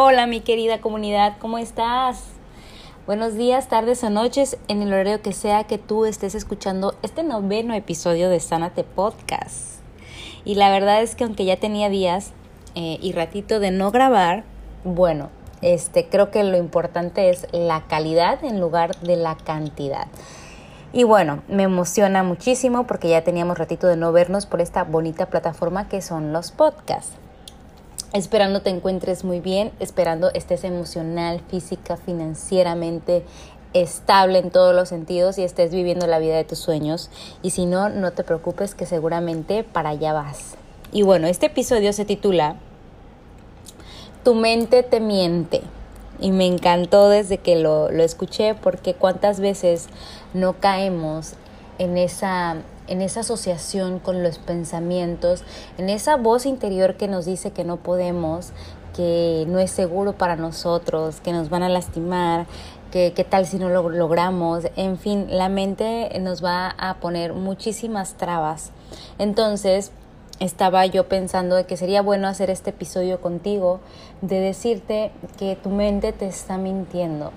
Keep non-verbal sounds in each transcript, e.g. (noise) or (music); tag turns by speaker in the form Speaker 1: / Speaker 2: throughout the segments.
Speaker 1: Hola mi querida comunidad, ¿cómo estás? Buenos días, tardes o noches, en el horario que sea que tú estés escuchando este noveno episodio de Sánate Podcast. Y la verdad es que aunque ya tenía días eh, y ratito de no grabar, bueno, este, creo que lo importante es la calidad en lugar de la cantidad. Y bueno, me emociona muchísimo porque ya teníamos ratito de no vernos por esta bonita plataforma que son los podcasts. Esperando te encuentres muy bien, esperando estés emocional, física, financieramente estable en todos los sentidos y estés viviendo la vida de tus sueños. Y si no, no te preocupes que seguramente para allá vas. Y bueno, este episodio se titula Tu mente te miente. Y me encantó desde que lo, lo escuché porque cuántas veces no caemos en esa en esa asociación con los pensamientos, en esa voz interior que nos dice que no podemos, que no es seguro para nosotros, que nos van a lastimar, que qué tal si no lo logramos, en fin, la mente nos va a poner muchísimas trabas. Entonces, estaba yo pensando de que sería bueno hacer este episodio contigo, de decirte que tu mente te está mintiendo.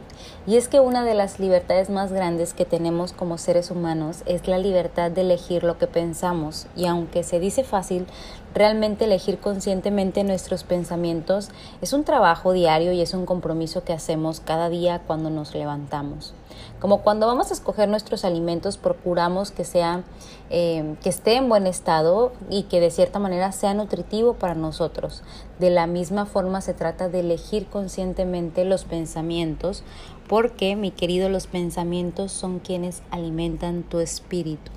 Speaker 1: Y es que una de las libertades más grandes que tenemos como seres humanos es la libertad de elegir lo que pensamos. Y aunque se dice fácil, realmente elegir conscientemente nuestros pensamientos es un trabajo diario y es un compromiso que hacemos cada día cuando nos levantamos. Como cuando vamos a escoger nuestros alimentos, procuramos que sea, eh, que esté en buen estado y que de cierta manera sea nutritivo para nosotros. De la misma forma se trata de elegir conscientemente los pensamientos, porque, mi querido, los pensamientos son quienes alimentan tu espíritu.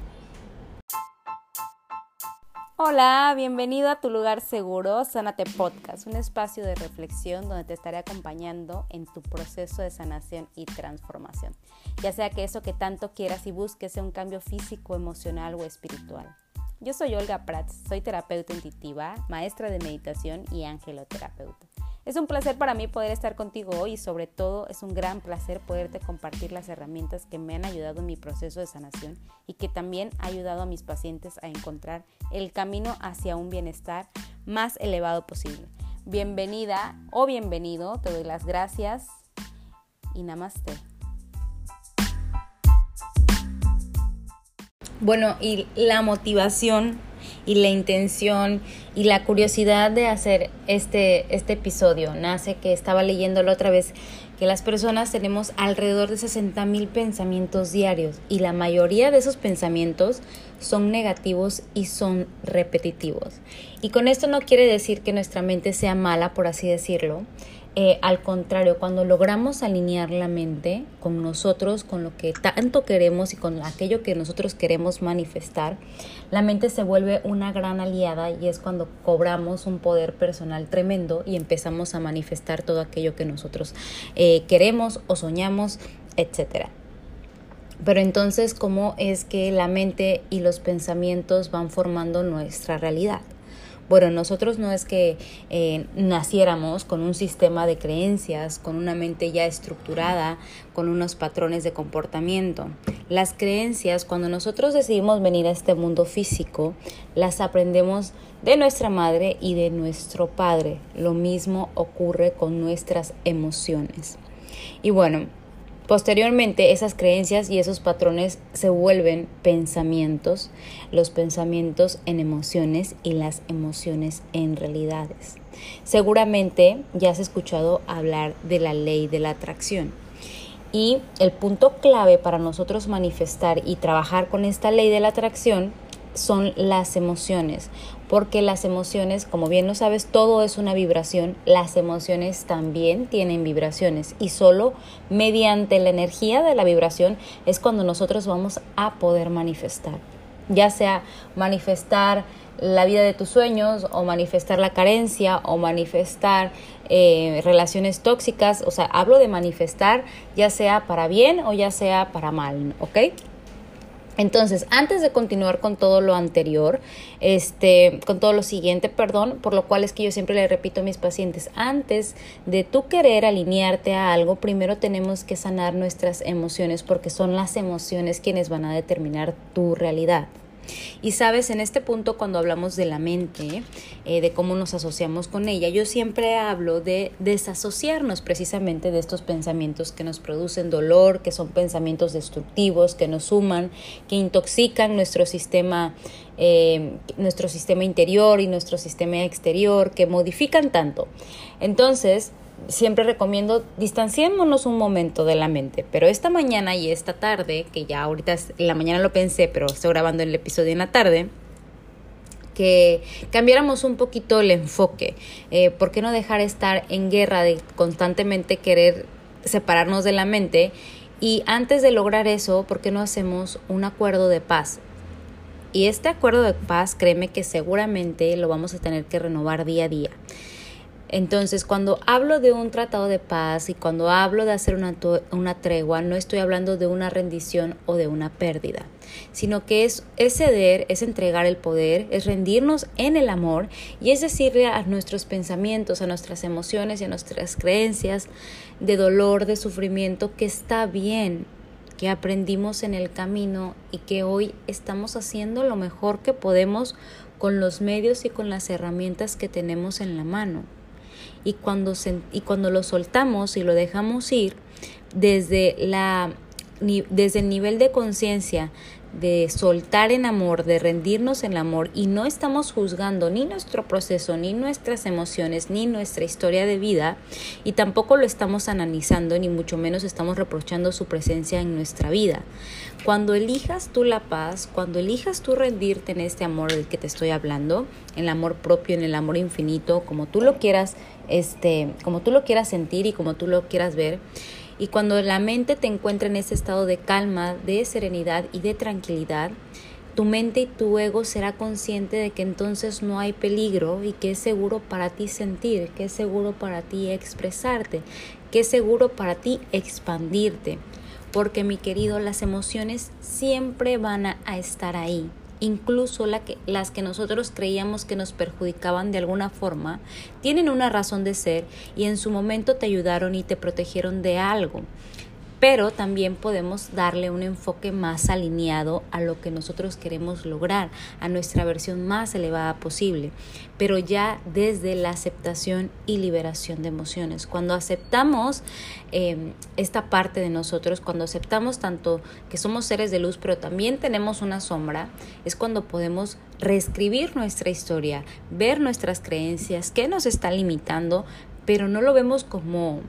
Speaker 1: Hola, bienvenido a tu lugar seguro, Sánate Podcast, un espacio de reflexión donde te estaré acompañando en tu proceso de sanación y transformación, ya sea que eso que tanto quieras y busques sea un cambio físico, emocional o espiritual. Yo soy Olga Prats, soy terapeuta intuitiva, maestra de meditación y angeloterapeuta. Es un placer para mí poder estar contigo hoy y sobre todo es un gran placer poderte compartir las herramientas que me han ayudado en mi proceso de sanación y que también ha ayudado a mis pacientes a encontrar el camino hacia un bienestar más elevado posible. Bienvenida o bienvenido, te doy las gracias y namaste. Bueno, y la motivación y la intención y la curiosidad de hacer este, este episodio nace que estaba leyéndolo otra vez que las personas tenemos alrededor de 60 mil pensamientos diarios y la mayoría de esos pensamientos son negativos y son repetitivos. Y con esto no quiere decir que nuestra mente sea mala, por así decirlo, eh, al contrario, cuando logramos alinear la mente con nosotros, con lo que tanto queremos y con aquello que nosotros queremos manifestar, la mente se vuelve una gran aliada y es cuando cobramos un poder personal tremendo y empezamos a manifestar todo aquello que nosotros eh, queremos o soñamos, etc. Pero entonces, ¿cómo es que la mente y los pensamientos van formando nuestra realidad? Bueno, nosotros no es que eh, naciéramos con un sistema de creencias, con una mente ya estructurada, con unos patrones de comportamiento. Las creencias, cuando nosotros decidimos venir a este mundo físico, las aprendemos de nuestra madre y de nuestro padre. Lo mismo ocurre con nuestras emociones. Y bueno, Posteriormente, esas creencias y esos patrones se vuelven pensamientos, los pensamientos en emociones y las emociones en realidades. Seguramente ya has escuchado hablar de la ley de la atracción. Y el punto clave para nosotros manifestar y trabajar con esta ley de la atracción son las emociones, porque las emociones, como bien lo sabes, todo es una vibración, las emociones también tienen vibraciones y solo mediante la energía de la vibración es cuando nosotros vamos a poder manifestar, ya sea manifestar la vida de tus sueños o manifestar la carencia o manifestar eh, relaciones tóxicas, o sea, hablo de manifestar ya sea para bien o ya sea para mal, ¿ok? Entonces, antes de continuar con todo lo anterior, este, con todo lo siguiente, perdón, por lo cual es que yo siempre le repito a mis pacientes, antes de tú querer alinearte a algo, primero tenemos que sanar nuestras emociones porque son las emociones quienes van a determinar tu realidad. Y sabes, en este punto cuando hablamos de la mente, eh, de cómo nos asociamos con ella, yo siempre hablo de desasociarnos precisamente de estos pensamientos que nos producen dolor, que son pensamientos destructivos, que nos suman, que intoxican nuestro sistema, eh, nuestro sistema interior y nuestro sistema exterior, que modifican tanto. Entonces, siempre recomiendo distanciémonos un momento de la mente, pero esta mañana y esta tarde, que ya ahorita en la mañana lo pensé, pero estoy grabando el episodio en la tarde, que cambiáramos un poquito el enfoque. Eh, ¿Por qué no dejar estar en guerra de constantemente querer separarnos de la mente? Y antes de lograr eso, ¿por qué no hacemos un acuerdo de paz? Y este acuerdo de paz, créeme que seguramente lo vamos a tener que renovar día a día. Entonces, cuando hablo de un tratado de paz y cuando hablo de hacer una, una, tregua, no estoy hablando de una rendición o de una pérdida, sino que es, es ceder, es entregar el poder, es rendirnos en el amor y es decirle a nuestros pensamientos, a nuestras emociones y a nuestras creencias de dolor, de sufrimiento, que está bien, que aprendimos en el camino y que hoy estamos haciendo lo mejor que podemos con los medios y con las herramientas que tenemos en la mano y cuando, y cuando lo soltamos y lo dejamos ir, desde, la, desde el nivel de conciencia de soltar en amor, de rendirnos en amor y no estamos juzgando ni nuestro proceso, ni nuestras emociones, ni nuestra historia de vida y tampoco lo estamos analizando, ni mucho menos estamos reprochando su presencia en nuestra vida. Cuando elijas tú la paz, cuando elijas tú rendirte en este amor del que te estoy hablando, en el amor propio, en el amor infinito, como tú lo quieras, este, como tú lo quieras sentir y como tú lo quieras ver, y cuando la mente te encuentra en ese estado de calma, de serenidad y de tranquilidad, tu mente y tu ego será consciente de que entonces no hay peligro y que es seguro para ti sentir, que es seguro para ti expresarte, que es seguro para ti expandirte. Porque mi querido, las emociones siempre van a estar ahí incluso la que, las que nosotros creíamos que nos perjudicaban de alguna forma, tienen una razón de ser y en su momento te ayudaron y te protegieron de algo pero también podemos darle un enfoque más alineado a lo que nosotros queremos lograr, a nuestra versión más elevada posible, pero ya desde la aceptación y liberación de emociones. Cuando aceptamos em, esta parte de nosotros, cuando aceptamos tanto que somos seres de luz, pero también tenemos una sombra, es cuando podemos reescribir nuestra historia, ver nuestras creencias, qué nos está limitando, pero no lo vemos como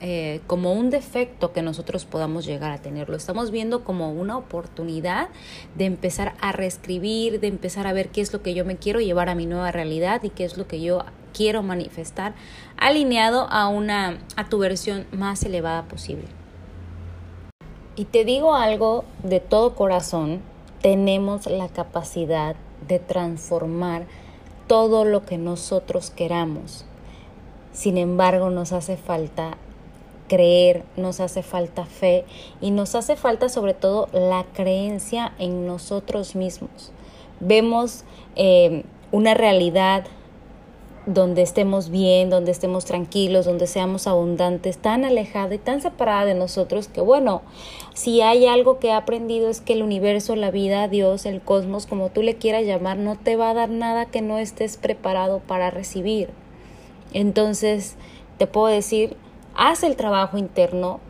Speaker 1: eh, como un defecto que nosotros podamos llegar a tener. Lo estamos viendo como una oportunidad de empezar a reescribir, de empezar a ver qué es lo que yo me quiero llevar a mi nueva realidad y qué es lo que yo quiero manifestar alineado a una a tu versión más elevada posible. Y te digo algo de todo corazón, tenemos la capacidad de transformar todo lo que nosotros queramos. Sin embargo, nos hace falta creer, nos hace falta fe y nos hace falta sobre todo la creencia en nosotros mismos. Vemos eh, una realidad donde estemos bien, donde estemos tranquilos, donde seamos abundantes, tan alejada y tan separada de nosotros que bueno, si hay algo que he aprendido es que el universo, la vida, Dios, el cosmos, como tú le quieras llamar, no te va a dar nada que no estés preparado para recibir. Entonces, te puedo decir, haz el trabajo interno,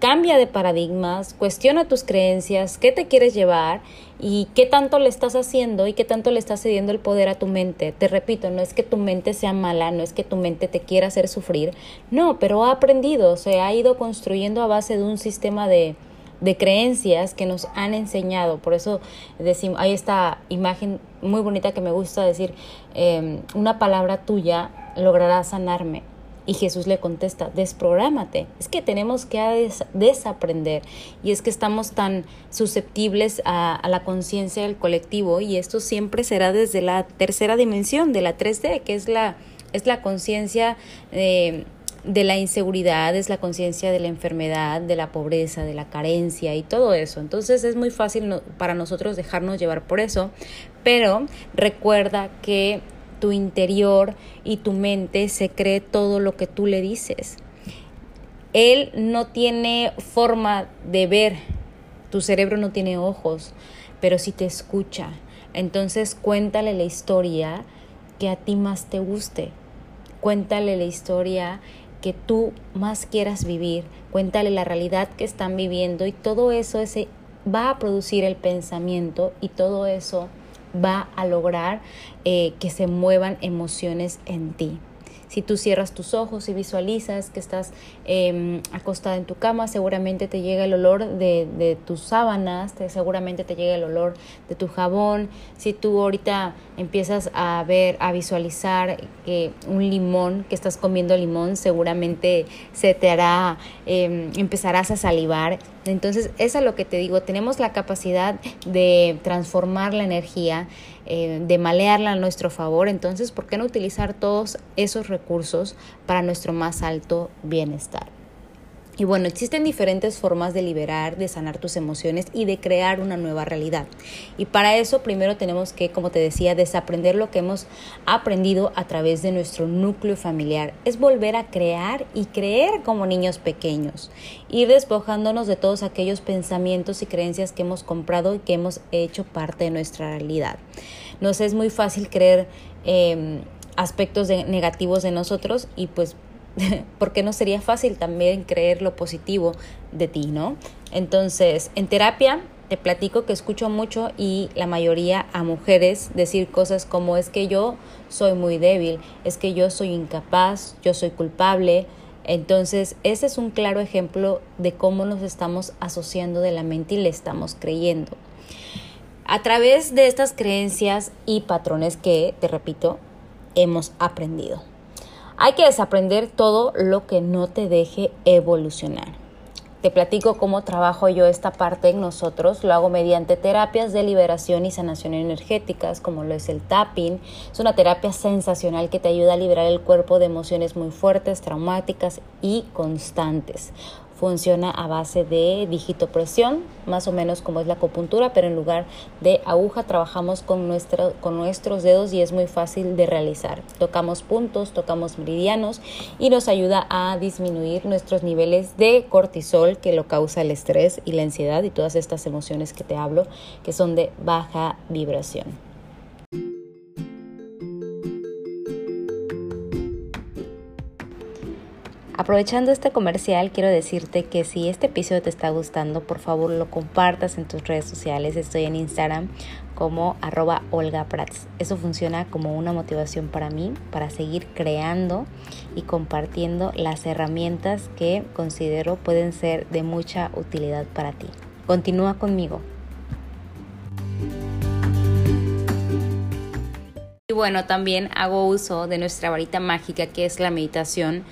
Speaker 1: cambia de paradigmas, cuestiona tus creencias, qué te quieres llevar y qué tanto le estás haciendo y qué tanto le estás cediendo el poder a tu mente. Te repito, no es que tu mente sea mala, no es que tu mente te quiera hacer sufrir, no, pero ha aprendido, se ha ido construyendo a base de un sistema de, de creencias que nos han enseñado. Por eso decimos, hay esta imagen muy bonita que me gusta decir, em, una palabra tuya logrará sanarme. Y Jesús le contesta, desprográmate. Es que tenemos que desaprender. Y es que estamos tan susceptibles a, la conciencia del colectivo y esto siempre será desde la tercera dimensión, de la 3D, que es la, es la conciencia de, de la inseguridad, es la conciencia de la enfermedad, de la pobreza, de la carencia y todo eso. Entonces es muy fácil para nosotros dejarnos llevar por eso, pero recuerda que tu interior y tu mente se cree todo lo que tú le dices. Él no tiene forma de ver, tu cerebro no tiene ojos, pero sí te escucha. Entonces cuéntale la historia que a ti más te guste. Cuéntale la historia que tú más quieras vivir. Cuéntale la realidad que están viviendo y todo eso va a producir el pensamiento y todo eso va a lograr eh, que se muevan emociones en ti. Si tú cierras tus ojos y visualizas que estás em, acostada en tu cama, seguramente te llega el olor de, tus sábanas, seguramente te llega el olor de tu jabón. Si tú ahorita empiezas a ver, a visualizar que un limón, que estás comiendo limón, seguramente se te hará, em, empezarás a salivar. Entonces, es lo que te digo, tenemos la capacidad de transformar la energía eh, de malearla a nuestro favor, entonces, ¿por qué no utilizar todos esos recursos para nuestro más alto bienestar? Y bueno, existen diferentes formas de liberar, de sanar tus emociones y de crear una nueva realidad. Y para eso primero tenemos que, como te decía, desaprender lo que hemos aprendido a través de nuestro núcleo familiar. Es volver a crear y creer como niños pequeños. Ir despojándonos de todos aquellos pensamientos y creencias que hemos comprado y que hemos hecho parte de nuestra realidad. Nos es muy fácil creer em, aspectos negativos de nosotros y pues (laughs) porque no sería fácil también creer lo positivo de ti, ¿no? Entonces, en terapia te platico que escucho mucho y la mayoría a mujeres decir cosas como es que yo soy muy débil, es que yo soy incapaz, yo soy culpable. Entonces, ese es un claro ejemplo de cómo nos estamos asociando de la mente y le estamos creyendo. A través de estas creencias y patrones que, te repito, hemos aprendido. Hay que desaprender todo lo que no te deje evolucionar. Te platico cómo trabajo yo esta parte en nosotros. Lo hago mediante terapias de liberación y sanación energéticas, como lo es el tapping. Es una terapia sensacional que te ayuda a liberar el cuerpo de emociones muy fuertes, traumáticas y constantes funciona a base de digitopresión, más o menos como es la acupuntura, pero en lugar de aguja trabajamos con, con nuestros dedos y es muy fácil de realizar. Tocamos puntos, tocamos meridianos y nos ayuda a disminuir nuestros niveles de cortisol que lo causa el estrés y la ansiedad y todas estas emociones que te hablo que son de baja vibración. Aprovechando este comercial, quiero decirte que si este episodio te está gustando, por favor lo compartas en tus redes sociales. Estoy en Instagram como arroba Olga Prats. Eso funciona como una motivación para mí, para seguir creando y compartiendo las herramientas que considero pueden ser de mucha utilidad para ti. Continúa conmigo. Y bueno, también hago uso de nuestra varita mágica que es la meditación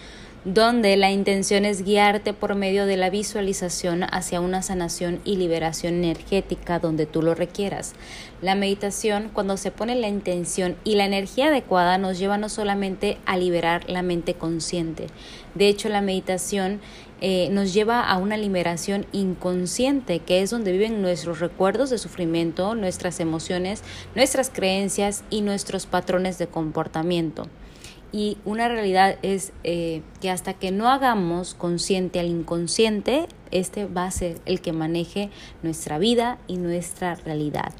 Speaker 1: donde la intención es guiarte por medio de la visualización hacia una sanación y liberación energética donde tú lo requieras. La meditación, cuando se pone la intención y la energía adecuada, nos lleva no solamente a liberar la mente consciente. De hecho, la meditación eh, nos lleva a una liberación inconsciente, que es donde viven nuestros recuerdos de sufrimiento, nuestras emociones, nuestras creencias y nuestros patrones de comportamiento. Y una realidad es eh, que hasta que no hagamos consciente al inconsciente, este va a ser el que maneje nuestra vida y nuestra realidad.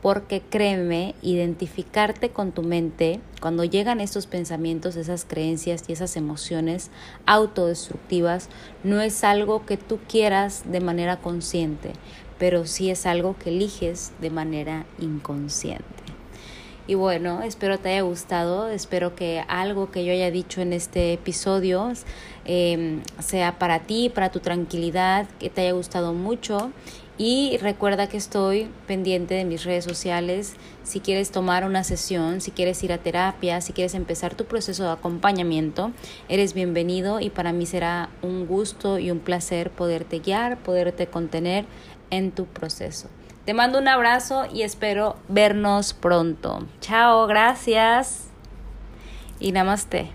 Speaker 1: Porque créeme, identificarte con tu mente, cuando llegan estos pensamientos, esas creencias y esas emociones autodestructivas, no es algo que tú quieras de manera consciente, pero sí es algo que eliges de manera inconsciente. Y bueno, espero te haya gustado, espero que algo que yo haya dicho en este episodio em, sea para ti, para tu tranquilidad, que te haya gustado mucho. Y recuerda que estoy pendiente de mis redes sociales. Si quieres tomar una sesión, si quieres ir a terapia, si quieres empezar tu proceso de acompañamiento, eres bienvenido y para mí será un gusto y un placer poderte guiar, poderte contener en tu proceso. Te mando un abrazo y espero vernos pronto. Chao, gracias y namaste.